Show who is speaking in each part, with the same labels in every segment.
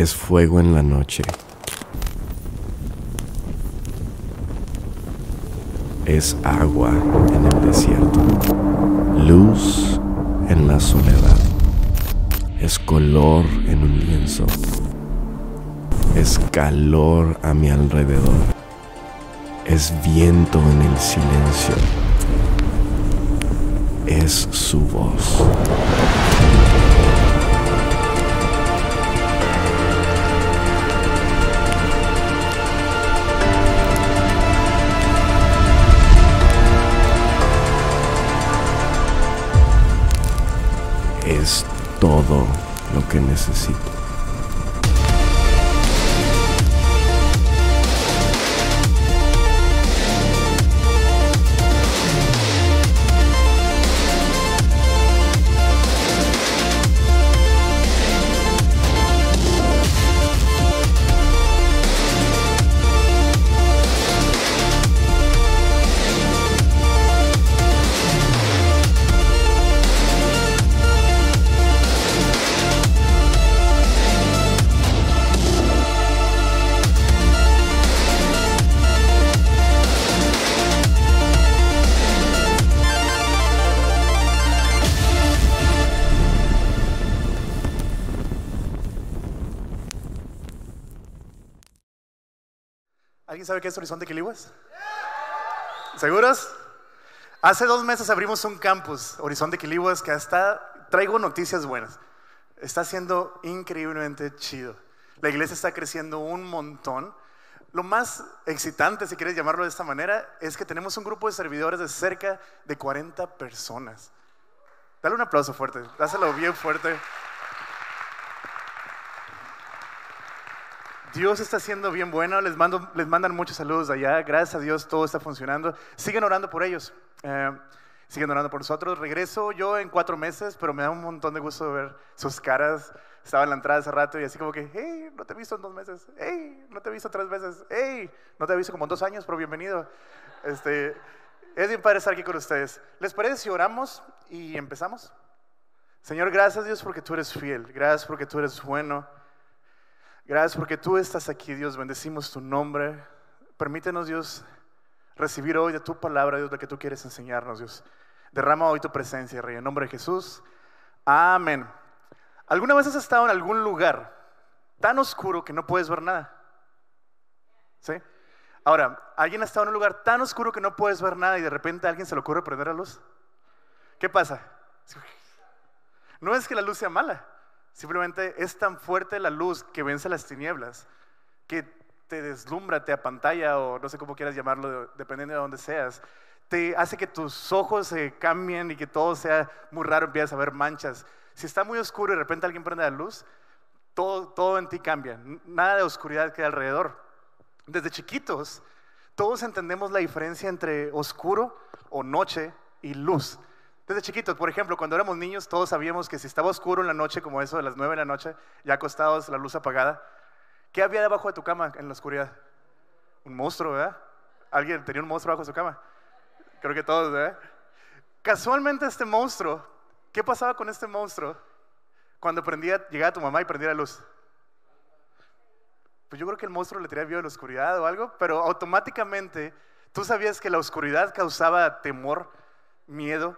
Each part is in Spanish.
Speaker 1: es fuego en la noche. Es agua en el desierto. Luz en la soledad. Es color en un lienzo. Es calor a mi alrededor. Es viento en el silencio. Es su voz. Es todo lo que necesito.
Speaker 2: Qué es Horizonte Quilihuas? ¿Seguros? Hace dos meses abrimos un campus, Horizonte Quilihuas, que hasta traigo noticias buenas. Está siendo increíblemente chido. La iglesia está creciendo un montón. Lo más excitante, si quieres llamarlo de esta manera, es que tenemos un grupo de servidores de cerca de 40 personas. Dale un aplauso fuerte, dáselo bien fuerte. Dios está siendo bien bueno, les, mando, les mandan muchos saludos allá, gracias a Dios todo está funcionando. Siguen orando por ellos, eh, siguen orando por nosotros. Regreso yo en cuatro meses, pero me da un montón de gusto ver sus caras. Estaba en la entrada hace rato y así como que, hey, no te he visto en dos meses, hey, no te he visto tres veces, hey, no te he visto como en dos años, pero bienvenido. Este, es bien padre estar aquí con ustedes. ¿Les parece si oramos y empezamos? Señor, gracias Dios porque tú eres fiel, gracias porque tú eres bueno. Gracias porque tú estás aquí, Dios. Bendecimos tu nombre. Permítenos, Dios, recibir hoy de tu palabra, Dios, lo que tú quieres enseñarnos, Dios. Derrama hoy tu presencia, Rey, en nombre de Jesús. Amén. ¿Alguna vez has estado en algún lugar tan oscuro que no puedes ver nada? ¿Sí? Ahora, ¿alguien ha estado en un lugar tan oscuro que no puedes ver nada y de repente alguien se le ocurre prender la luz? ¿Qué pasa? No es que la luz sea mala. Simplemente es tan fuerte la luz que vence las tinieblas que te deslumbra, te apantalla o no sé cómo quieras llamarlo, dependiendo de dónde seas. Te hace que tus ojos se cambien y que todo sea muy raro, empiezas a ver manchas. Si está muy oscuro y de repente alguien prende la luz, todo, todo en ti cambia. Nada de oscuridad queda alrededor. Desde chiquitos, todos entendemos la diferencia entre oscuro o noche y luz. Desde chiquitos, por ejemplo, cuando éramos niños, todos sabíamos que si estaba oscuro en la noche, como eso de las nueve de la noche, ya acostados, la luz apagada, ¿qué había debajo de tu cama en la oscuridad? Un monstruo, ¿verdad? ¿Alguien tenía un monstruo bajo su cama? Creo que todos, ¿verdad? Casualmente este monstruo, ¿qué pasaba con este monstruo cuando prendía, llegaba tu mamá y prendía la luz? Pues yo creo que el monstruo le tenía miedo a la oscuridad o algo, pero automáticamente tú sabías que la oscuridad causaba temor, miedo,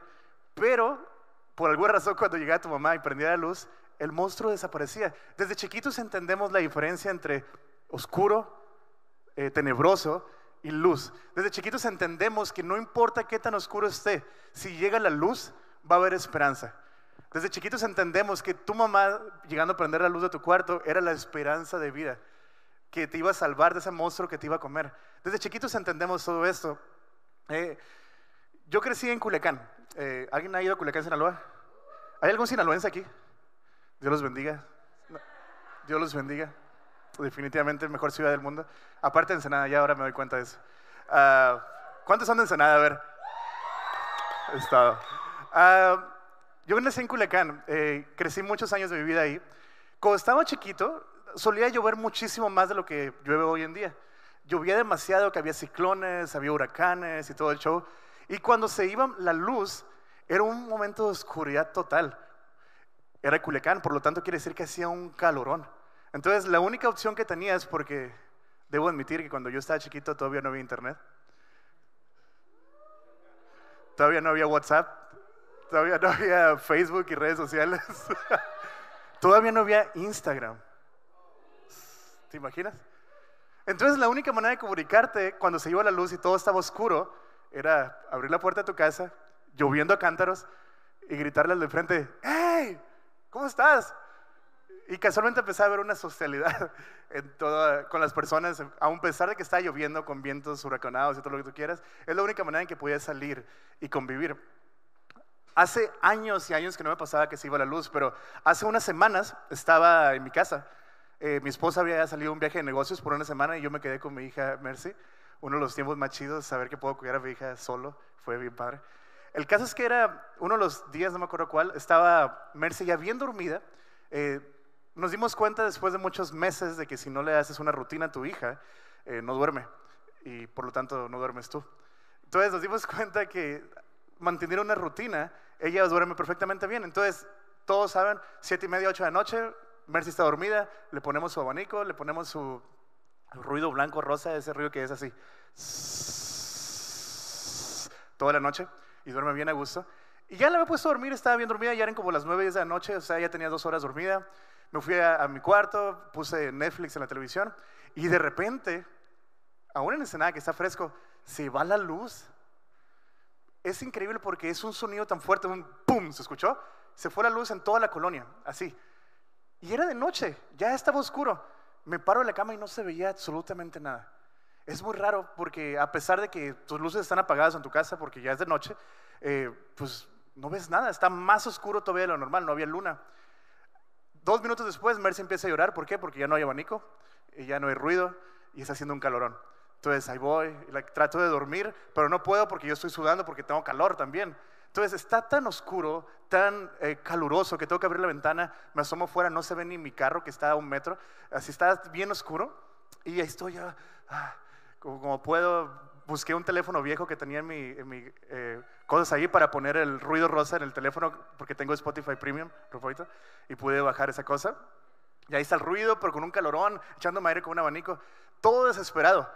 Speaker 2: pero por alguna razón cuando llegaba tu mamá y prendía la luz, el monstruo desaparecía. Desde chiquitos entendemos la diferencia entre oscuro, eh, tenebroso y luz. Desde chiquitos entendemos que no importa qué tan oscuro esté, si llega la luz, va a haber esperanza. Desde chiquitos entendemos que tu mamá, llegando a prender la luz de tu cuarto, era la esperanza de vida, que te iba a salvar de ese monstruo que te iba a comer. Desde chiquitos entendemos todo esto. Eh, yo crecí en Culiacán. Eh, ¿Alguien ha ido a Culiacán, Sinaloa? ¿Hay algún sinaloense aquí? Dios los bendiga. Dios los bendiga. Definitivamente mejor ciudad del mundo. Aparte de Ensenada, ya ahora me doy cuenta de eso. Uh, ¿Cuántos son de Ensenada? A ver. Estado. Uh, yo nací en Culiacán. Eh, crecí muchos años de mi vida ahí. Cuando estaba chiquito, solía llover muchísimo más de lo que llueve hoy en día. Llovía demasiado, que había ciclones, había huracanes y todo el show. Y cuando se iba la luz, era un momento de oscuridad total. Era Culiacán, por lo tanto quiere decir que hacía un calorón. Entonces, la única opción que tenía es porque debo admitir que cuando yo estaba chiquito todavía no había internet. Todavía no había WhatsApp. Todavía no había Facebook y redes sociales. todavía no había Instagram. ¿Te imaginas? Entonces la única manera de comunicarte cuando se iba la luz y todo estaba oscuro era abrir la puerta de tu casa, lloviendo a cántaros, y gritarle al de frente, ¡Hey! ¿Cómo estás? Y casualmente empecé a ver una socialidad en con las personas, a pesar de que está lloviendo con vientos huracanados y todo lo que tú quieras, es la única manera en que podía salir y convivir. Hace años y años que no me pasaba que se iba la luz, pero hace unas semanas estaba en mi casa. Eh, mi esposa había salido a un viaje de negocios por una semana y yo me quedé con mi hija Mercy. Uno de los tiempos más chidos, saber que puedo cuidar a mi hija solo, fue bien padre. El caso es que era uno de los días, no me acuerdo cuál, estaba Mercy ya bien dormida. Eh, nos dimos cuenta después de muchos meses de que si no le haces una rutina a tu hija, eh, no duerme y por lo tanto no duermes tú. Entonces nos dimos cuenta que mantener una rutina, ella duerme perfectamente bien. Entonces todos saben, siete y media, ocho de la noche, Mercy está dormida, le ponemos su abanico, le ponemos su ruido blanco, rosa, ese ruido que es así, toda la noche y duerme bien a gusto. Y ya la había puesto a dormir, estaba bien dormida, ya eran como las 9 de la noche, o sea, ya tenía dos horas dormida. Me fui a, mi cuarto, puse Netflix en la televisión y de repente, aún en escenario que está fresco, se va la luz. Es increíble porque es un sonido tan fuerte, un pum, ¿se escuchó? Se fue la luz en toda la colonia, así. Y era de noche, ya estaba oscuro. Me paro de la cama y no se veía absolutamente nada. Es muy raro porque a pesar de que tus luces están apagadas en tu casa porque ya es de noche, eh, pues no ves nada, está más oscuro todavía de lo normal, no había luna. Dos minutos después, Mercy empieza a llorar, ¿por qué? Porque ya no hay abanico, y ya no hay ruido y está haciendo un calorón. Entonces ahí voy, trato de dormir, pero no puedo porque yo estoy sudando porque tengo calor también. Entonces está tan oscuro, tan eh, caluroso que tengo que abrir la ventana, me asomo fuera, no se ve ni mi carro que está a un metro, así está bien oscuro y ahí estoy ya, ah, como, puedo, busqué un teléfono viejo que tenía en mi, eh, cosas ahí para poner el ruido rosa en el teléfono, porque tengo Spotify Premium, y pude bajar esa cosa. Y ahí está el ruido, pero con un calorón, echándome aire con un abanico, todo desesperado.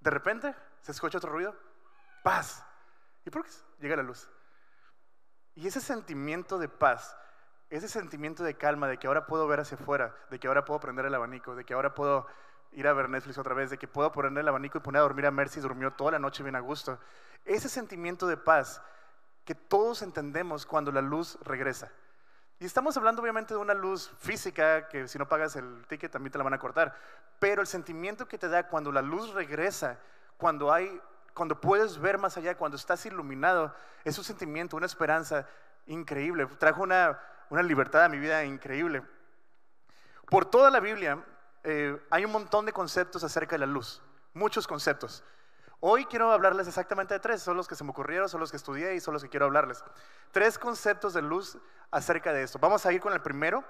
Speaker 2: De repente se escucha otro ruido, paz. ¿Y por qué? Llega la luz. Y ese sentimiento de paz, ese sentimiento de calma, de que ahora puedo ver hacia afuera, de que ahora puedo prender el abanico, de que ahora puedo ir a ver Netflix otra vez, de que puedo poner el abanico y poner a dormir a Mercy, durmió toda la noche bien a gusto. Ese sentimiento de paz que todos entendemos cuando la luz regresa. Y estamos hablando obviamente de una luz física, que si no pagas el ticket también te la van a cortar, pero el sentimiento que te da cuando la luz regresa, cuando hay cuando puedes ver más allá, cuando estás iluminado, es un sentimiento, una esperanza increíble. Trajo una, una libertad a mi vida increíble. Por toda la Biblia eh, hay un montón de conceptos acerca de la luz, muchos conceptos. Hoy quiero hablarles exactamente de tres, son los que se me ocurrieron, son los que estudié y son los que quiero hablarles. Tres conceptos de luz acerca de esto. Vamos a ir con el primero,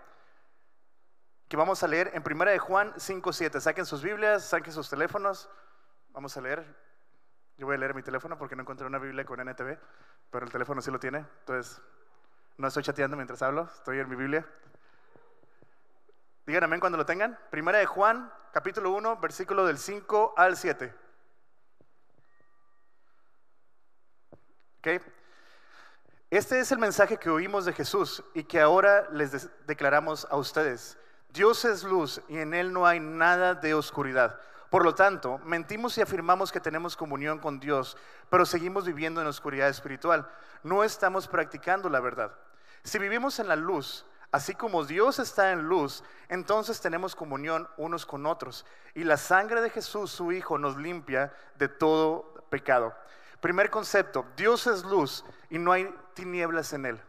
Speaker 2: que vamos a leer en Primera de Juan 5.7. Saquen sus Biblias, saquen sus teléfonos. Vamos a leer. Yo voy a leer mi teléfono porque no encontré una Biblia con NTV, pero el teléfono sí lo tiene. Entonces, no estoy chateando mientras hablo, estoy en mi Biblia. Digan amén cuando lo tengan. Primera de Juan, capítulo 1, versículo del 5 al 7. ¿Ok? Este es el mensaje que oímos de Jesús y que ahora les declaramos a ustedes. Dios es luz y en Él no hay nada de oscuridad. Por lo tanto, mentimos y afirmamos que tenemos comunión con Dios, pero seguimos viviendo en oscuridad espiritual. No estamos practicando la verdad. Si vivimos en la luz, Así como Dios está en luz, entonces tenemos comunión unos con otros. Y la sangre de Jesús, su Hijo, nos limpia de todo pecado. Primer concepto, Dios es luz y no hay tinieblas en él.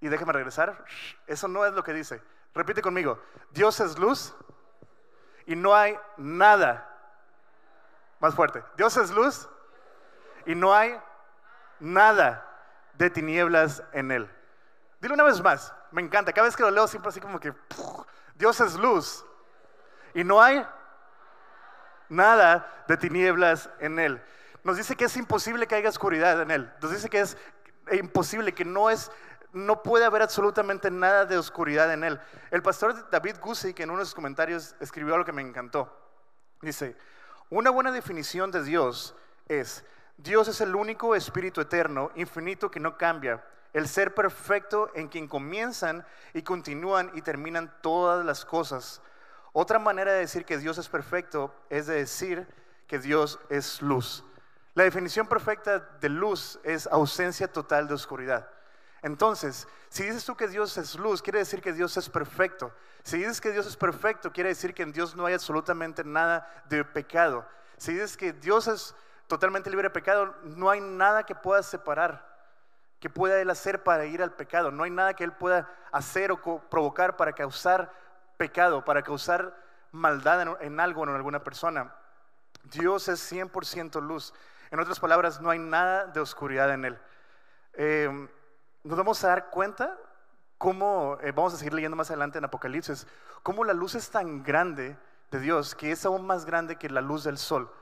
Speaker 2: Y déjame regresar, eso no es lo que dice. Repite conmigo, Dios es luz y no hay nada. Más fuerte, Dios es luz y no hay nada de tinieblas en él. Dile una vez más, me encanta. Cada vez que lo leo siempre así como que Dios es luz y no hay nada de tinieblas en Él. Nos dice que es imposible que haya oscuridad en Él. Nos dice que es imposible, que no es no puede haber absolutamente nada de oscuridad en él. El pastor David Gusick en uno de sus comentarios escribió algo que me encantó. Dice, una buena definición de Dios es, Dios es el único espíritu eterno, infinito, que no cambia, el ser perfecto en quien comienzan y continúan y terminan todas las cosas. Otra manera de decir que Dios es perfecto es de decir que Dios es luz. La definición perfecta de luz es ausencia total de oscuridad. Entonces, si dices tú que Dios es luz, quiere decir que Dios es perfecto. Si dices que Dios es perfecto, quiere decir que en Dios no hay absolutamente nada de pecado. Si dices que Dios es totalmente libre de pecado, no hay nada que pueda separar, que pueda Él hacer para ir al pecado. No hay nada que Él pueda hacer o provocar para causar pecado, para causar maldad en, algo o en alguna persona. Dios es 100% luz. En otras palabras, no hay nada de oscuridad en Él. Eh, nos vamos a dar cuenta cómo, eh, vamos a seguir leyendo más adelante en Apocalipsis, cómo la luz es tan grande de Dios que es aún más grande que la luz del sol.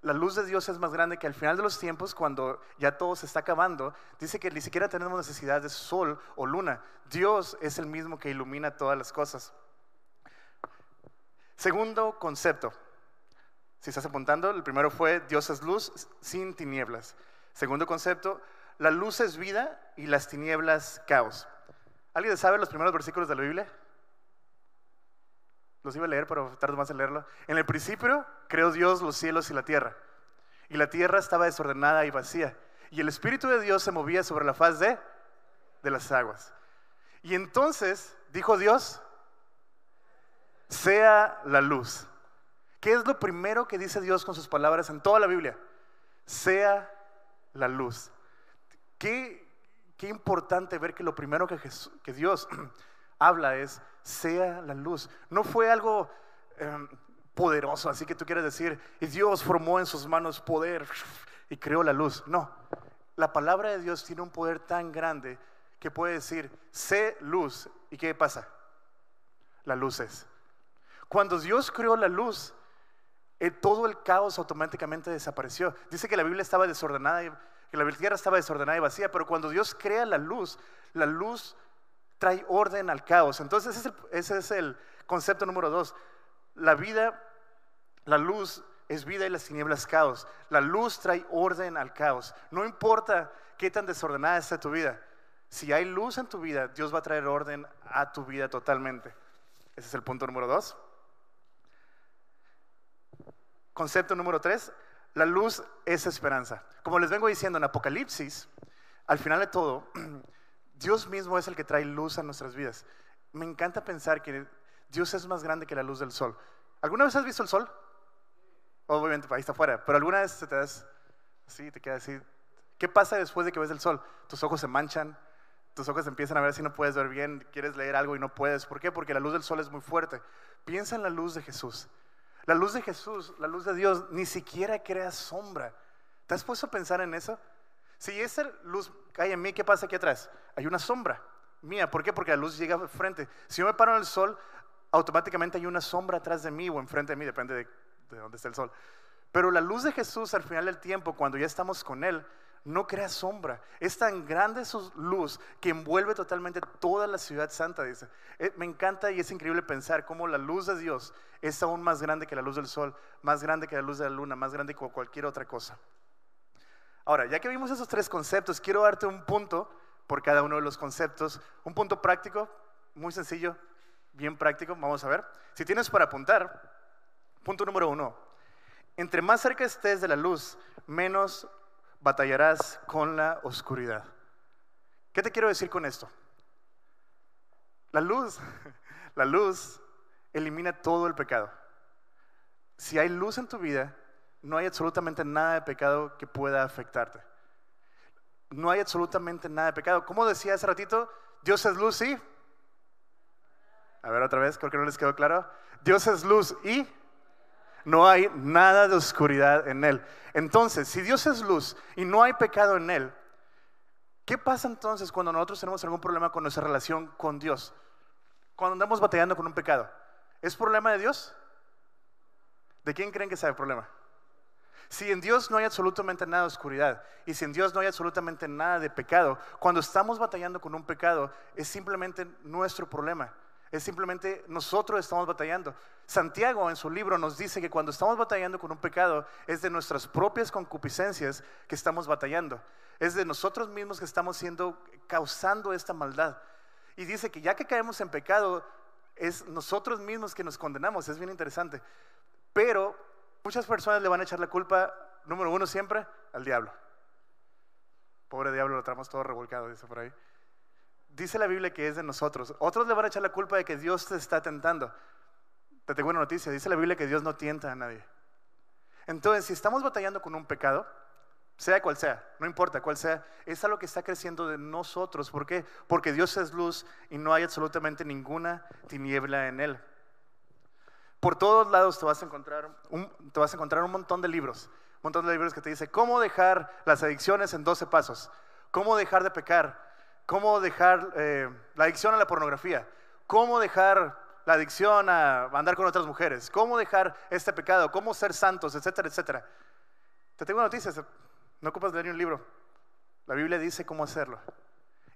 Speaker 2: La luz de Dios es más grande que al final de los tiempos, cuando ya todo se está acabando, dice que ni siquiera tenemos necesidad de sol o luna. Dios es el mismo que ilumina todas las cosas. Segundo concepto. Si estás apuntando, el primero fue Dios es luz sin tinieblas. Segundo concepto, la luz es vida y las tinieblas caos. ¿Alguien sabe los primeros versículos de la Biblia? Los iba a leer, pero tardo más en leerlo. En el principio creó Dios los cielos y la tierra. Y la tierra estaba desordenada y vacía. Y el Espíritu de Dios se movía sobre la faz de, de las aguas. Y entonces dijo Dios, sea la luz. ¿Qué es lo primero que dice Dios con sus palabras en toda la Biblia? Sea la luz. Qué, importante ver que lo primero que, Dios habla es, sea la luz. No fue algo em, poderoso, así que tú quieres decir, y Dios formó en sus manos poder y creó la luz. No, la palabra de Dios tiene un poder tan grande que puede decir, sé luz. ¿Y qué pasa? La luz es. Cuando Dios creó la luz, eh, todo el caos automáticamente desapareció. Dice que la Biblia estaba desordenada que la tierra estaba desordenada y vacía, pero cuando Dios crea la luz, la luz trae orden al caos. Entonces ese es el, ese es el concepto número dos. La vida, la luz es vida y las tinieblas caos. La luz trae orden al caos. No importa qué tan desordenada esté tu vida. Si hay luz en tu vida, Dios va a traer orden a tu vida totalmente. Ese es el punto número dos. Concepto número tres, la luz es esperanza. Como les vengo diciendo en Apocalipsis, al final de todo, Dios mismo es el que trae luz a nuestras vidas. Me encanta pensar que Dios es más grande que la luz del sol. ¿Alguna vez has visto el sol? Obviamente, ahí está afuera, pero alguna vez te das así, te quedas así. ¿Qué pasa después de que ves el sol? Tus ojos se manchan, tus ojos empiezan a ver si no puedes ver bien, quieres leer algo y no puedes. ¿Por qué? Porque la luz del sol es muy fuerte. Piensa en la luz de Jesús. La luz de Jesús, la luz de Dios, ni siquiera crea sombra. ¿Te has puesto a pensar en eso? Si esa luz cae en mí, ¿qué pasa aquí atrás? Hay una sombra mía. ¿Por qué? Porque la luz llega frente. Si yo me paro en el sol, automáticamente hay una sombra atrás de mí o enfrente de mí, depende de, de dónde está el sol. Pero la luz de Jesús al final del tiempo, cuando ya estamos con Él, no crea sombra. Es tan grande su luz que envuelve totalmente toda la ciudad santa, dice. Eh, me encanta y es increíble pensar cómo la luz de Dios es aún más grande que la luz del sol, más grande que la luz de la luna, más grande que cualquier otra cosa. Ahora, ya que vimos esos tres conceptos, quiero darte un punto por cada uno de los conceptos. Un punto práctico, muy sencillo, bien práctico. Vamos a ver. Si tienes para apuntar, punto número uno. Entre más cerca estés de la luz, menos batallarás con la oscuridad. ¿Qué te quiero decir con esto? La luz, la luz elimina todo el pecado. Si hay luz en tu vida, no hay absolutamente nada de pecado que pueda afectarte. No hay absolutamente nada de pecado. Como decía hace ratito, Dios es luz y... A ver otra vez, creo que no les quedó claro. Dios es luz y no hay nada de oscuridad en Él. Entonces, si Dios es luz y no hay pecado en Él, ¿qué pasa entonces cuando nosotros tenemos algún problema con nuestra relación con Dios? Cuando andamos batallando con un pecado. ¿Es problema de Dios? ¿De quién creen que sea el problema? Si en Dios no hay absolutamente nada de oscuridad y si en Dios no hay absolutamente nada de pecado, cuando estamos batallando con un pecado es simplemente nuestro problema. Es simplemente nosotros estamos batallando. Santiago en su libro nos dice que cuando estamos batallando con un pecado es de nuestras propias concupiscencias que estamos batallando. Es de nosotros mismos que estamos siendo causando esta maldad. Y dice que ya que caemos en pecado es nosotros mismos que nos condenamos. Es bien interesante. Pero muchas personas le van a echar la culpa, número uno siempre, al diablo. Pobre diablo, lo traemos todo revolcado, dice por ahí. Dice la Biblia que es de nosotros. Otros le van a echar la culpa de que Dios te está tentando. Te tengo una noticia, dice la Biblia que Dios no tienta a nadie. Entonces, si estamos batallando con un pecado, sea cual sea, no importa cuál sea, es algo que está creciendo de nosotros. ¿Por qué? Porque Dios es luz y no hay absolutamente ninguna tiniebla en él. Por todos lados te vas a encontrar un, te vas a encontrar un montón de libros, un montón de libros que te dice cómo dejar las adicciones en 12 pasos, cómo dejar de pecar, cómo dejar eh, la adicción a la pornografía, cómo dejar la adicción a andar con otras mujeres, cómo dejar este pecado, cómo ser santos, etcétera, etcétera. Te tengo noticias, no ocupas leer un libro. La Biblia dice cómo hacerlo.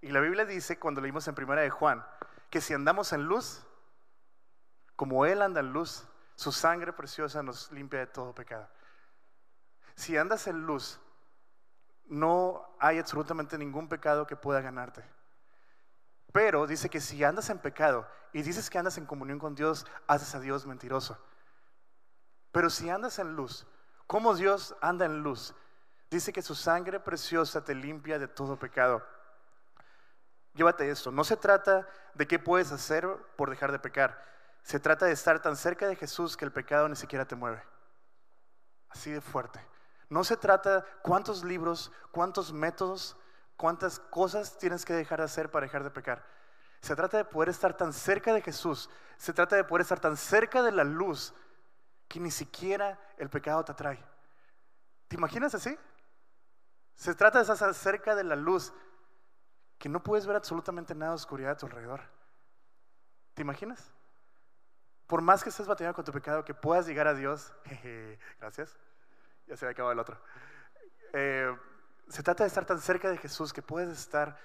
Speaker 2: Y la Biblia dice, cuando leímos en primera de Juan, que si andamos en luz, como Él anda en luz, su sangre preciosa nos limpia de todo pecado. Si andas en luz, no hay absolutamente ningún pecado que pueda ganarte. Pero dice que si andas en pecado y dices que andas en comunión con Dios, haces a Dios mentiroso. Pero si andas en luz, como Dios anda en luz, dice que su sangre preciosa te limpia de todo pecado. Llévate esto, no se trata de qué puedes hacer por dejar de pecar, se trata de estar tan cerca de Jesús que el pecado ni siquiera te mueve. Así de fuerte. No se trata cuántos libros, cuántos métodos, cuántas cosas tienes que dejar de hacer para dejar de pecar. Se trata de poder estar tan cerca de Jesús. Se trata de poder estar tan cerca de la luz que ni siquiera el pecado te atrae. ¿Te imaginas así? Se trata de estar cerca de la luz que no puedes ver absolutamente nada de oscuridad a tu alrededor. ¿Te imaginas? Por más que estés batallando con tu pecado, que puedas llegar a Dios. Gracias ya se había acabado el otro. Eh, se trata de estar tan cerca de Jesús que puedes estar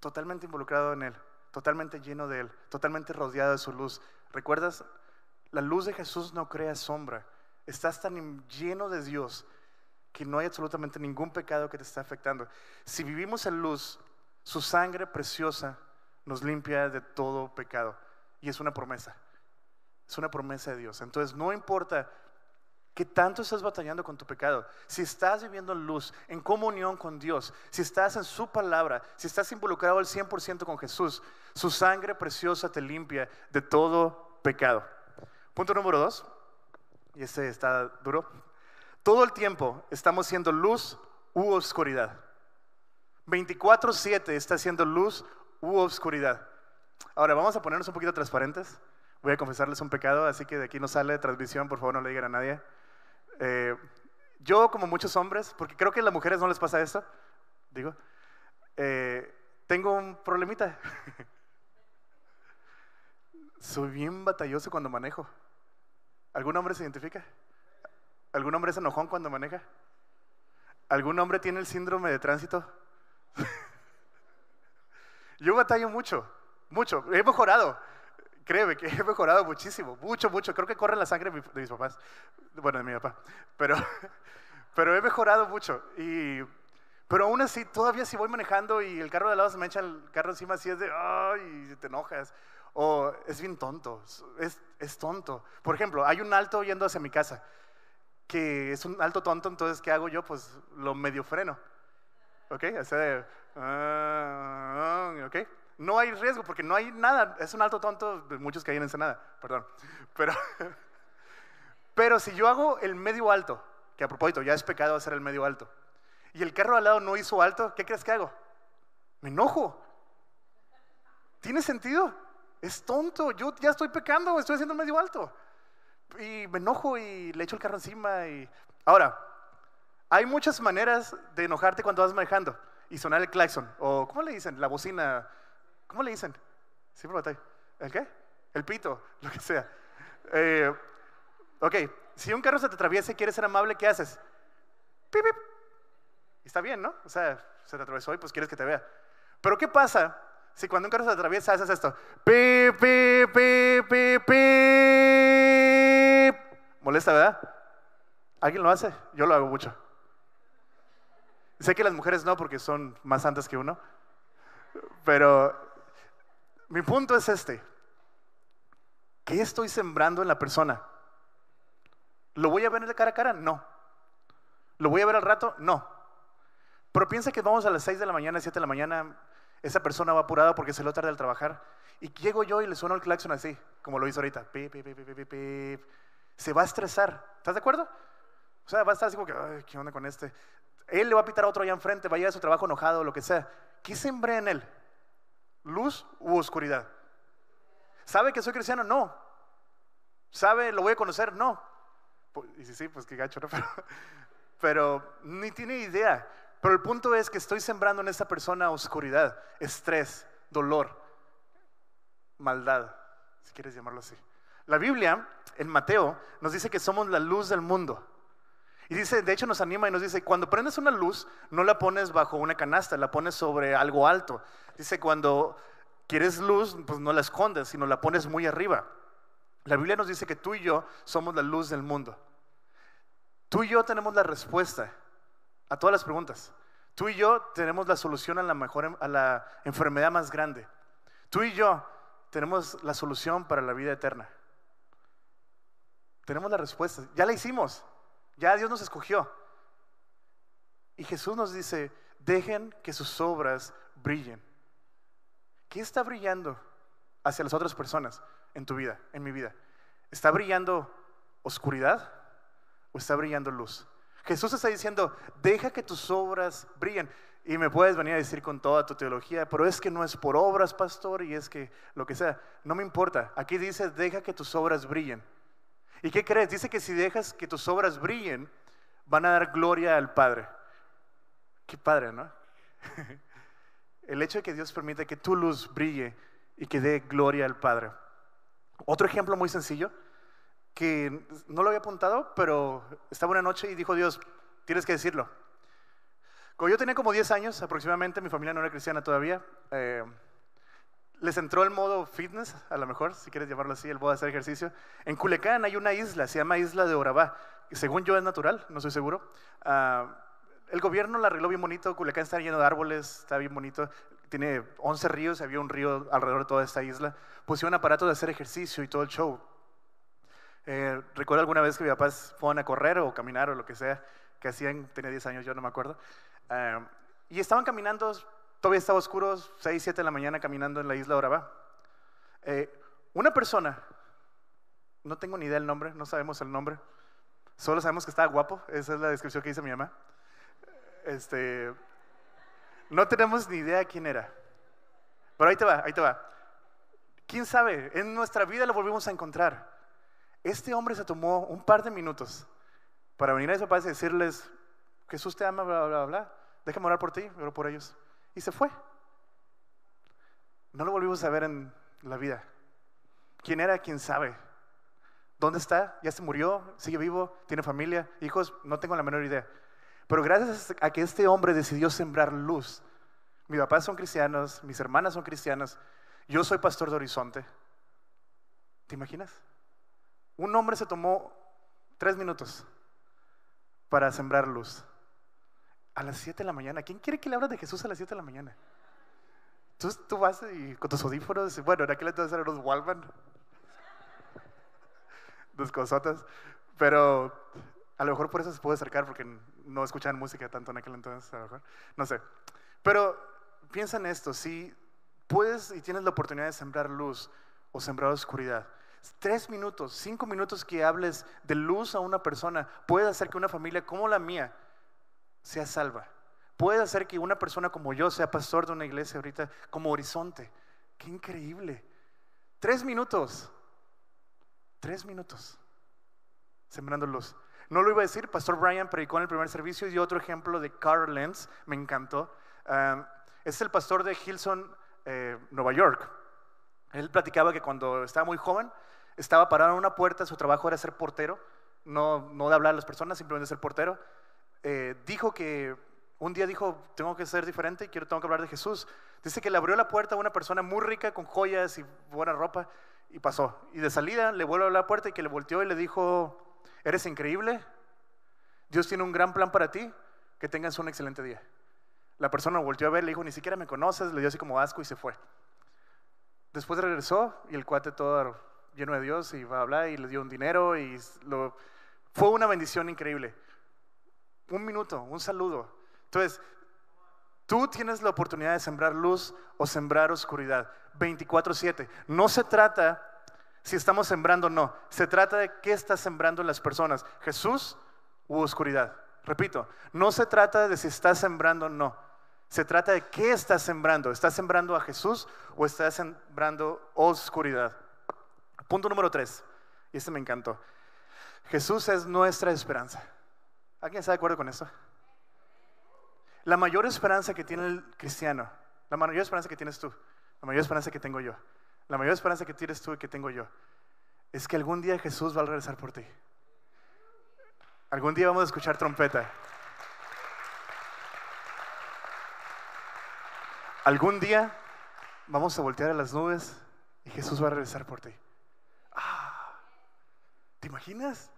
Speaker 2: totalmente involucrado en Él, totalmente lleno de Él, totalmente rodeado de su luz. ¿Recuerdas? La luz de Jesús no crea sombra. Estás tan lleno de Dios que no hay absolutamente ningún pecado que te está afectando. Si vivimos en luz, su sangre preciosa nos limpia de todo pecado. Y es una promesa. Es una promesa de Dios. Entonces, no importa ¿Qué tanto estás batallando con tu pecado? Si estás viviendo en luz, en comunión con Dios, si estás en su palabra, si estás involucrado al 100% con Jesús, su sangre preciosa te limpia de todo pecado. Punto número dos, y este está duro. Todo el tiempo estamos siendo luz u oscuridad. 24/7 está siendo luz u oscuridad. Ahora vamos a ponernos un poquito transparentes. Voy a confesarles un pecado, así que de aquí no sale transmisión, por favor no le digan a nadie. Eh, yo, como muchos hombres, porque creo que a las mujeres no les pasa esto, digo, eh, tengo un problemita. Soy bien batalloso cuando manejo. ¿Algún hombre se identifica? ¿Algún hombre es enojón cuando maneja? ¿Algún hombre tiene el síndrome de tránsito? Yo batallo mucho, mucho. He mejorado. Créeme que he mejorado muchísimo, mucho, mucho. Creo que corre la sangre de mis papás, bueno, de mi papá, pero, pero he mejorado mucho. Y, pero aún así, todavía si voy manejando y el carro de al lado se me echa el carro encima, así es de, ay, te enojas. O es bien tonto, es, es tonto. Por ejemplo, hay un alto yendo hacia mi casa, que es un alto tonto, entonces, ¿qué hago yo? Pues lo medio freno. ¿Ok? Así de, ah, ¿ok? No hay riesgo porque no hay nada. Es un alto tonto de muchos que hay en Ensenada, perdón. Pero, pero si yo hago el medio alto, que a propósito ya es pecado hacer el medio alto, y el carro al lado no hizo alto, ¿qué crees que hago? Me enojo. ¿Tiene sentido? Es tonto. Yo ya estoy pecando, estoy haciendo el medio alto. Y me enojo y le echo el carro encima. Y... Ahora, hay muchas maneras de enojarte cuando vas manejando y sonar el claxon. O, ¿cómo le dicen? La bocina ¿Cómo le dicen? Siempre ¿El qué? El pito, lo que sea. Eh, ok, si un carro se te atraviesa y quieres ser amable, ¿qué haces? pip, pip. Está bien, ¿no? O sea, se te atravesó y pues quieres que te vea. Pero ¿qué pasa si cuando un carro se atraviesa haces esto? Pip, pip, pip, pip, pip. Molesta, ¿verdad? ¿Alguien lo hace? Yo lo hago mucho. Sé que las mujeres no porque son más santas que uno. Pero mi punto es este. ¿Qué estoy sembrando en la persona? ¿Lo voy a ver de cara a cara? No. ¿Lo voy a ver al rato? No. Pero piensa que vamos a las 6 de la mañana, 7 de la mañana, esa persona va apurada porque se lo tarde al trabajar. Y llego yo y le sueno el claxon así, como lo hizo ahorita. Pip, pip, pip. Se va a estresar. ¿Estás de acuerdo? O sea, va a estar así como que, Ay, ¿qué onda con este? Él le va a pitar a otro allá enfrente, va a ir a su trabajo enojado, lo que sea. ¿Qué sembré en él? ¿Luz u oscuridad? ¿Sabe que soy cristiano? No. ¿Sabe, lo voy a conocer? No. Y si sí, pues qué gacho, ¿no? Pero, pero ni tiene idea. Pero el punto es que estoy sembrando en esta persona oscuridad, estrés, dolor, maldad, si quieres llamarlo así. La Biblia, en Mateo, nos dice que somos la luz del mundo. Y dice, de hecho nos anima y nos dice, cuando prendes una luz, no la pones bajo una canasta, la pones sobre algo alto. Dice, cuando quieres luz, pues no la escondes, sino la pones muy arriba. La Biblia nos dice que tú y yo somos la luz del mundo. Tú y yo tenemos la respuesta a todas las preguntas. Tú y yo tenemos la solución a la, mejor, a la enfermedad más grande. Tú y yo tenemos la solución para la vida eterna. Tenemos la respuesta. Ya la hicimos. Ya Dios nos escogió. Y Jesús nos dice, dejen que sus obras brillen. ¿Qué está brillando hacia las otras personas en tu vida, en mi vida? ¿Está brillando oscuridad o está brillando luz? Jesús está diciendo, deja que tus obras brillen. Y me puedes venir a decir con toda tu teología, pero es que no es por obras, pastor, y es que lo que sea. No me importa. Aquí dice, deja que tus obras brillen. ¿Y qué crees? Dice que si dejas que tus obras brillen, van a dar gloria al Padre. Qué padre, ¿no? El hecho de que Dios permite que tu luz brille y que dé gloria al Padre. Otro ejemplo muy sencillo que no lo había apuntado, pero estaba una noche y dijo Dios, tienes que decirlo. Cuando yo tenía como 10 años aproximadamente, mi familia no era cristiana todavía, eh, les entró el modo fitness, a lo mejor, si quieres llamarlo así, el modo de hacer ejercicio. En Culecán hay una isla, se llama Isla de Orabá, según yo es natural, no estoy seguro. Ah, el gobierno la arregló bien bonito, Culecán está lleno de árboles, está bien bonito, tiene 11 ríos, había un río alrededor de toda esta isla. Pusieron aparato de hacer ejercicio y todo el show. Eh, recuerdo alguna vez que mis papás fueron a correr o caminar o lo que sea, que hacían, tenía 10 años, yo no me acuerdo. Eh, y estaban caminando, todavía estaba oscuro, 6, 7 de la mañana caminando en la isla Oraba. Eh, una persona, no tengo ni idea del nombre, no sabemos el nombre, solo sabemos que estaba guapo, esa es la descripción que hizo mi mamá. Este, no tenemos ni idea quién era. Pero ahí te va, ahí te va. ¿Quién sabe? En nuestra vida lo volvimos a encontrar. Este hombre se tomó un par de minutos para venir a esos papás y decirles, Jesús te ama, bla, bla, bla, déjame orar por ti, oro por ellos. Y se fue. No lo volvimos a ver en la vida. ¿Quién era? ¿Quién sabe? ¿Dónde está? ¿Ya se murió? ¿Sigue vivo? ¿Tiene familia? ¿Hijos? No tengo la menor idea. Pero gracias a que este hombre decidió sembrar luz, mis papás son cristianos, mis hermanas son cristianas, yo soy pastor de Horizonte. ¿Te imaginas? Un hombre se tomó tres minutos para sembrar luz. A las siete de la mañana. ¿Quién quiere que le hable de Jesús a las siete de la mañana? Tú, tú vas y con tus audífonos, bueno, en aquel entonces eran los Walman, dos cosotas, pero a lo mejor por eso se puede acercar, porque no escuchan música tanto en aquel entonces, a lo mejor, no sé. Pero piensa en esto, si puedes y tienes la oportunidad de sembrar luz o sembrar oscuridad, Tres minutos, cinco minutos que hables de luz a una persona puede hacer que una familia como la mía sea salva. Puede hacer que una persona como yo sea pastor de una iglesia ahorita como horizonte. Qué increíble. Tres minutos. Tres minutos. Sembrando luz. No lo iba a decir, Pastor Brian predicó en el primer servicio y otro ejemplo de Carl Lenz, me encantó. es el pastor de Hilson, eh, Nueva York. Él platicaba que cuando estaba muy joven, estaba parado en una puerta, su trabajo era ser portero, no, no de hablar a las personas, simplemente ser portero. Eh, dijo que un día dijo, tengo que ser diferente, quiero, tengo que hablar de Jesús. Dice que le abrió la puerta a una persona muy rica con joyas y buena ropa y pasó. Y de salida le vuelve a la puerta y que le volteó y le dijo, eres increíble, Dios tiene un gran plan para ti, que tengas un excelente día. La persona volteó a ver, le dijo, ni siquiera me conoces, le dio así como asco y se fue. Después regresó y el cuate todo lleno de Dios y va a hablar y le dio un dinero y lo, fue una bendición increíble. Un minuto, un saludo. Entonces, tú tienes la oportunidad de sembrar luz o sembrar oscuridad. 24/7. No se trata si estamos sembrando o no. Se trata de qué está sembrando las personas. Jesús u oscuridad. Repito, no se trata de si estás sembrando o no. Se trata de qué estás sembrando. ¿Estás sembrando a Jesús o estás sembrando oscuridad? Punto número tres. Y este me encantó. Jesús es nuestra esperanza. ¿Alguien está de acuerdo con eso? La mayor esperanza que tiene el cristiano, la mayor esperanza que tienes tú, la mayor esperanza que tengo yo, la mayor esperanza que tienes tú y que tengo yo, es que algún día Jesús va a regresar por ti. Algún día vamos a escuchar trompeta. Algún día vamos a voltear a las nubes y Jesús va a regresar por ti. Ah, ¿Te imaginas?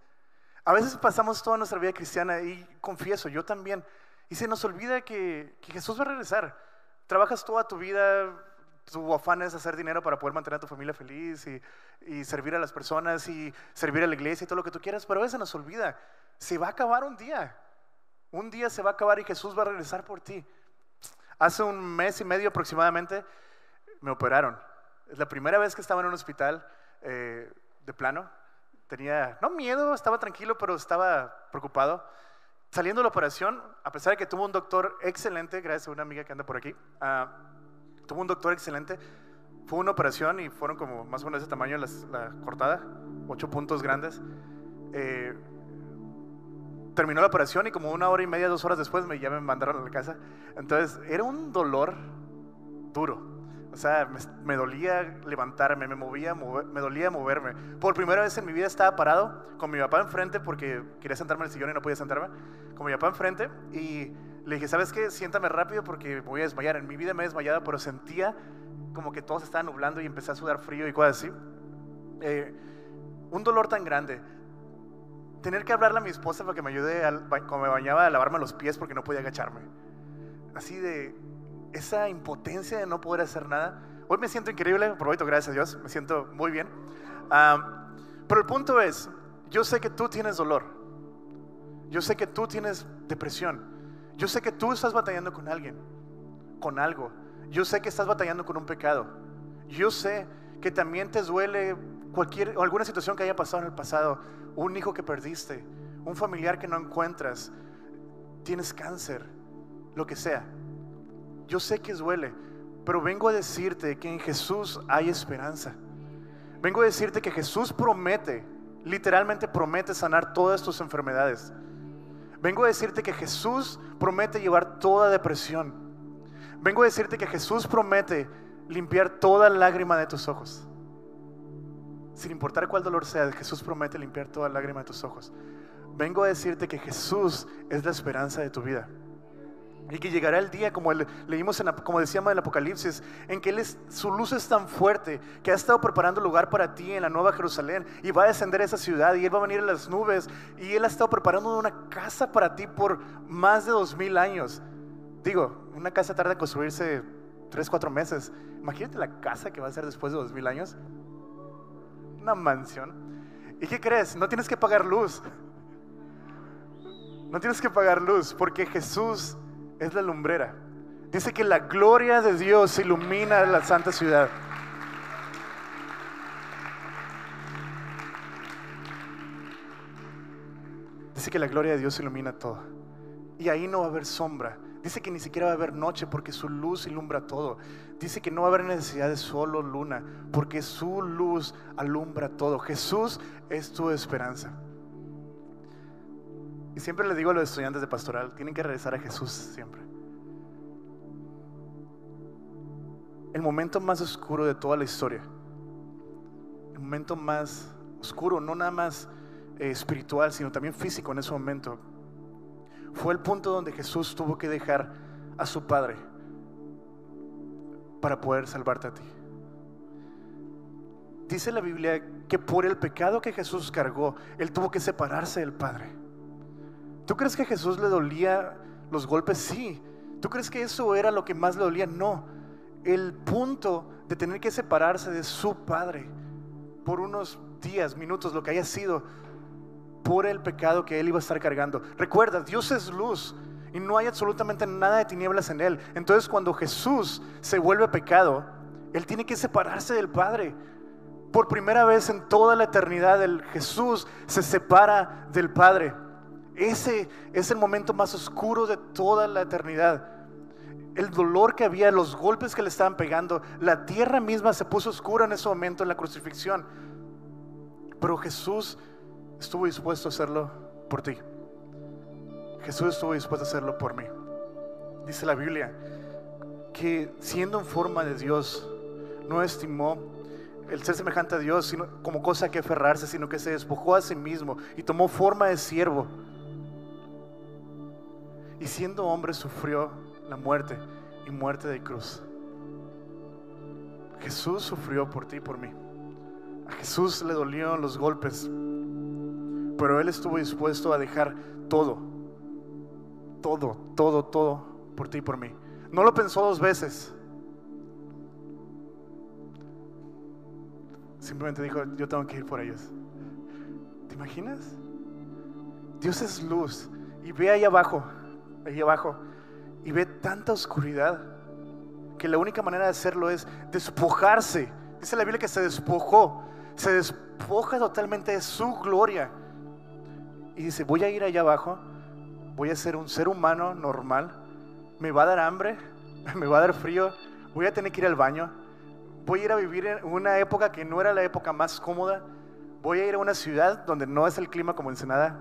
Speaker 2: A veces pasamos toda nuestra vida cristiana y confieso, yo también, y se nos olvida que, Jesús va a regresar. Trabajas toda tu vida, tu afán es hacer dinero para poder mantener a tu familia feliz y, servir a las personas y servir a la iglesia y todo lo que tú quieras, pero a veces nos olvida se va a acabar un día. Un día se va a acabar y Jesús va a regresar por ti. Hace un mes y medio aproximadamente me operaron. Es la primera vez que estaba en un hospital eh, de plano. Tenía, no miedo, estaba tranquilo, pero estaba preocupado. Saliendo de la operación, a pesar de que tuvo un doctor excelente, gracias a una amiga que anda por aquí, uh, tuvo un doctor excelente, fue una operación y fueron como más o menos de ese tamaño la cortada, ocho puntos grandes. Eh, terminó la operación y como una hora y media, dos horas después me, ya me mandaron a la casa. Entonces era un dolor duro. O sea, me, dolía levantarme, me movía, me dolía moverme. Por primera vez en mi vida estaba parado con mi papá enfrente porque quería sentarme en el sillón y no podía sentarme. Con mi papá enfrente y le dije, ¿sabes qué? Siéntame rápido porque me voy a desmayar. En mi vida me he desmayado, pero sentía como que todo se estaba nublando y empecé a sudar frío y cosas así. Eh, un dolor tan grande tener que hablarle a mi esposa para que me ayude, como me bañaba, a lavarme los pies porque no podía agacharme. Así de esa impotencia de no poder hacer nada. Hoy me siento increíble, aprovecho, gracias a Dios, me siento muy bien. pero el punto es, yo sé que tú tienes dolor. Yo sé que tú tienes depresión. Yo sé que tú estás batallando con alguien, con algo. Yo sé que estás batallando con un pecado. Yo sé que también te duele cualquier alguna situación que haya pasado en el pasado un hijo que perdiste, un familiar que no encuentras, tienes cáncer, lo que sea. Yo sé que duele, pero vengo a decirte que en Jesús hay esperanza. Vengo a decirte que Jesús promete, literalmente promete sanar todas tus enfermedades. Vengo a decirte que Jesús promete llevar toda depresión. Vengo a decirte que Jesús promete limpiar toda lágrima de tus ojos sin importar cuál dolor sea, Jesús promete limpiar toda lágrima de tus ojos. Vengo a decirte que Jesús es la esperanza de tu vida. Y que llegará el día, como leímos, en, como decíamos en el Apocalipsis, en que él es, su luz es tan fuerte que ha estado preparando lugar para ti en la Nueva Jerusalén y va a descender a esa ciudad y Él va a venir en las nubes y Él ha estado preparando una casa para ti por más de dos mil años. Digo, una casa tarda en construirse tres, cuatro meses. Imagínate la casa que va a ser después de dos mil años una mansión. ¿Y qué crees? No tienes que pagar luz. No tienes que pagar luz porque Jesús es la lumbrera. Dice que la gloria de Dios ilumina la santa ciudad. Dice que la gloria de Dios ilumina todo. Y ahí no va a haber sombra. Dice que ni siquiera va a haber noche porque su luz ilumbra todo. Dice que no va a haber necesidad de solo luna porque su luz alumbra todo. Jesús es tu esperanza. Y siempre le digo a los estudiantes de pastoral, tienen que regresar a Jesús siempre. El momento más oscuro de toda la historia. El momento más oscuro, no nada más eh, espiritual, sino también físico en ese momento fue el punto donde Jesús tuvo que dejar a su Padre para poder salvarte a ti. Dice la Biblia que por el pecado que Jesús cargó, Él tuvo que separarse del Padre. ¿Tú crees que a Jesús le dolía los golpes? Sí. ¿Tú crees que eso era lo que más le dolía? No. El punto de tener que separarse de su Padre por unos días, minutos, lo que haya sido, por el pecado que Él iba a estar cargando. Recuerda, Dios es luz y no hay absolutamente nada de tinieblas en Él. Entonces cuando Jesús se vuelve pecado, Él tiene que separarse del Padre. Por primera vez en toda la eternidad, el Jesús se separa del Padre. Ese es el momento más oscuro de toda la eternidad. El dolor que había, los golpes que le estaban pegando, la tierra misma se puso oscura en ese momento en la crucifixión. Pero Jesús estuvo dispuesto a hacerlo por ti. Jesús estuvo dispuesto a hacerlo por mí. Dice la Biblia que siendo en forma de Dios, no estimó el ser semejante a Dios sino, como cosa que aferrarse, sino que se despojó a sí mismo y tomó forma de siervo. Y siendo hombre sufrió la muerte y muerte de cruz. Jesús sufrió por ti y por mí. A Jesús le dolieron los golpes, pero Él estuvo dispuesto a dejar todo, todo, todo, todo por ti y por mí. No lo pensó dos veces. Simplemente dijo, yo tengo que ir por ellos. ¿Te imaginas? Dios es luz y ve ahí abajo, ahí abajo, y ve tanta oscuridad que la única manera de hacerlo es despojarse. Dice la Biblia que se despojó, se despoja totalmente de su gloria. Y dice, voy a ir allá abajo, voy a ser un ser humano normal, me va a dar hambre, me va a dar frío, voy a tener que ir al baño, voy a ir a vivir en una época que no era la época más cómoda, voy a ir a una ciudad donde no es el clima como Ensenada,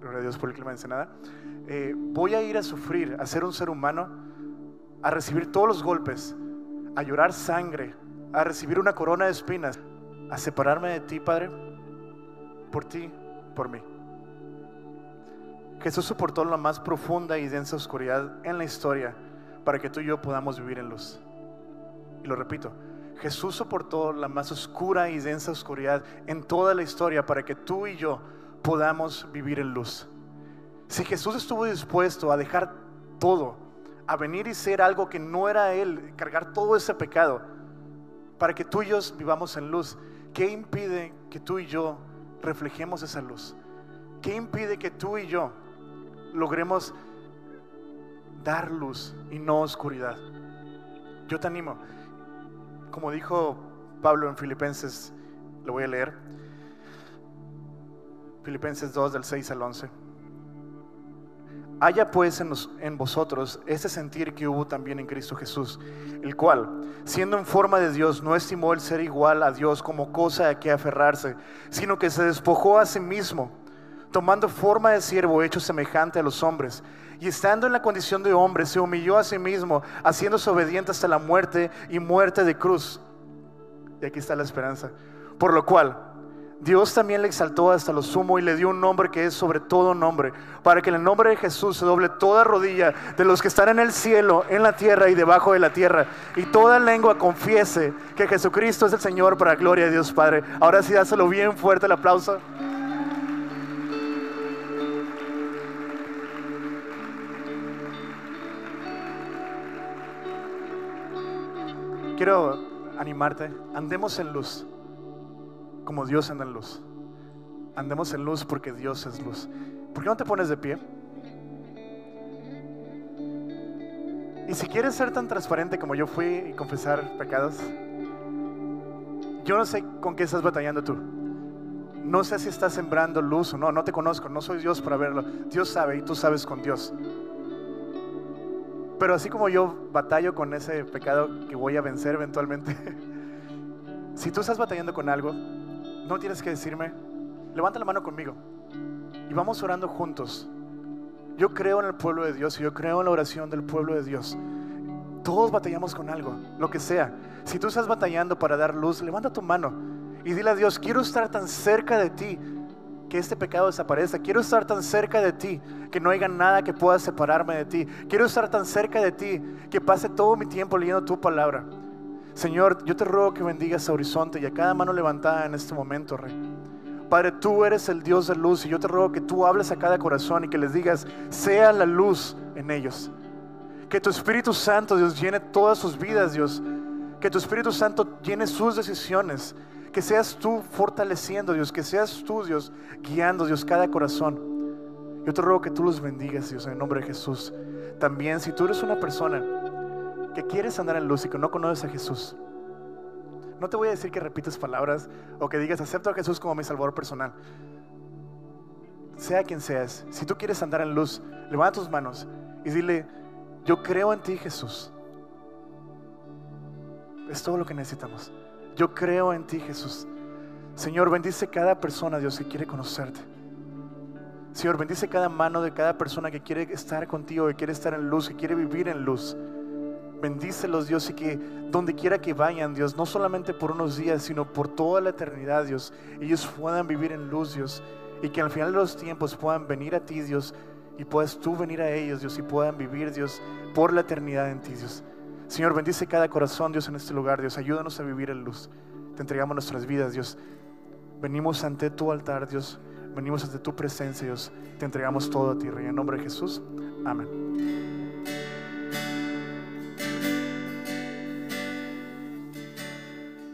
Speaker 2: gloria a Dios por el clima de Ensenada, eh, voy a ir a sufrir, a ser un ser humano, a recibir todos los golpes, a llorar sangre, a recibir una corona de espinas, a separarme de ti, Padre, por ti, por mí. Jesús soportó la más profunda y densa oscuridad en la historia para que tú y yo podamos vivir en luz. Y lo repito, Jesús soportó la más oscura y densa oscuridad en toda la historia para que tú y yo podamos vivir en luz. Si Jesús estuvo dispuesto a dejar todo, a venir y ser algo que no era Él, cargar todo ese pecado, para que tú y yo vivamos en luz, ¿qué impide que tú y yo reflejemos esa luz? ¿Qué impide que tú y yo logremos dar luz y no oscuridad? Yo te animo como dijo Pablo en Filipenses, lo voy a leer. Filipenses 2 del 6 al 11. Haya pues en, vosotros ese sentir que hubo también en Cristo Jesús, el cual, siendo en forma de Dios, no estimó el ser igual a Dios como cosa a que aferrarse, sino que se despojó a sí mismo, tomando forma de siervo hecho semejante a los hombres y estando en la condición de hombre, se humilló a sí mismo, haciéndose obediente hasta la muerte y muerte de cruz. Y aquí está la esperanza. Por lo cual, Dios también le exaltó hasta lo sumo y le dio un nombre que es sobre todo nombre, para que en el nombre de Jesús se doble toda rodilla de los que están en el cielo, en la tierra y debajo de la tierra, y toda lengua confiese que Jesucristo es el Señor para gloria de Dios Padre. Ahora sí, dáselo bien fuerte el aplauso. quiero animarte, andemos en luz, como Dios anda en luz. Andemos en luz porque Dios es luz. ¿Por qué no te pones de pie? Y si quieres ser tan transparente como yo fui y confesar pecados, yo no sé con qué estás batallando tú. No sé si estás sembrando luz o no, no te conozco, no soy Dios para verlo. Dios sabe y tú sabes con Dios. Pero así como yo batallo con ese pecado que voy a vencer eventualmente, si tú estás batallando con algo, no tienes que decirme, levanta la mano conmigo y vamos orando juntos. Yo creo en el pueblo de Dios y yo creo en la oración del pueblo de Dios. Todos batallamos con algo, lo que sea. Si tú estás batallando para dar luz, levanta tu mano y dile a Dios, quiero estar tan cerca de ti que este pecado desaparezca. Quiero estar tan cerca de ti que no haya nada que pueda separarme de ti. Quiero estar tan cerca de ti que pase todo mi tiempo leyendo tu palabra. Señor, yo te ruego que bendigas a Horizonte y a cada mano levantada en este momento, Rey. Padre, tú eres el Dios de luz y yo te ruego que tú hables a cada corazón y que les digas, sea la luz en ellos. Que tu Espíritu Santo, Dios, llene todas sus vidas, Dios. Que tu Espíritu Santo llene sus decisiones. Que seas tú fortaleciendo, Dios. Que seas tú, Dios, guiando, Dios, cada corazón. Yo te ruego que tú los bendigas, Dios, en el nombre de Jesús. También, si tú eres una persona que quieres andar en luz y que no conoces a Jesús, no te voy a decir que repites palabras o que digas, acepto a Jesús como mi salvador personal. Sea quien seas, si tú quieres andar en luz, levanta tus manos y dile, yo creo en ti Jesús. Es todo lo que necesitamos. Yo creo en ti Jesús. Señor, bendice cada persona, Dios, que quiere conocerte. Señor, bendice cada mano de cada persona que quiere estar contigo, que quiere estar en luz, que quiere vivir en luz. Bendícelos, Dios, y que donde quiera que vayan, Dios, no solamente por unos días, sino por toda la eternidad, Dios, ellos puedan vivir en luz, Dios, y que al final de los tiempos puedan venir a ti, Dios, y puedas tú venir a ellos, Dios, y puedan vivir, Dios, por la eternidad en ti, Dios. Señor, bendice cada corazón, Dios, en este lugar, Dios, ayúdanos a vivir en luz. Te entregamos nuestras vidas, Dios. Venimos ante tu altar, Dios. Venimos ante tu presencia, Dios. Te entregamos todo a ti, Rey. En nombre de Jesús. Amén.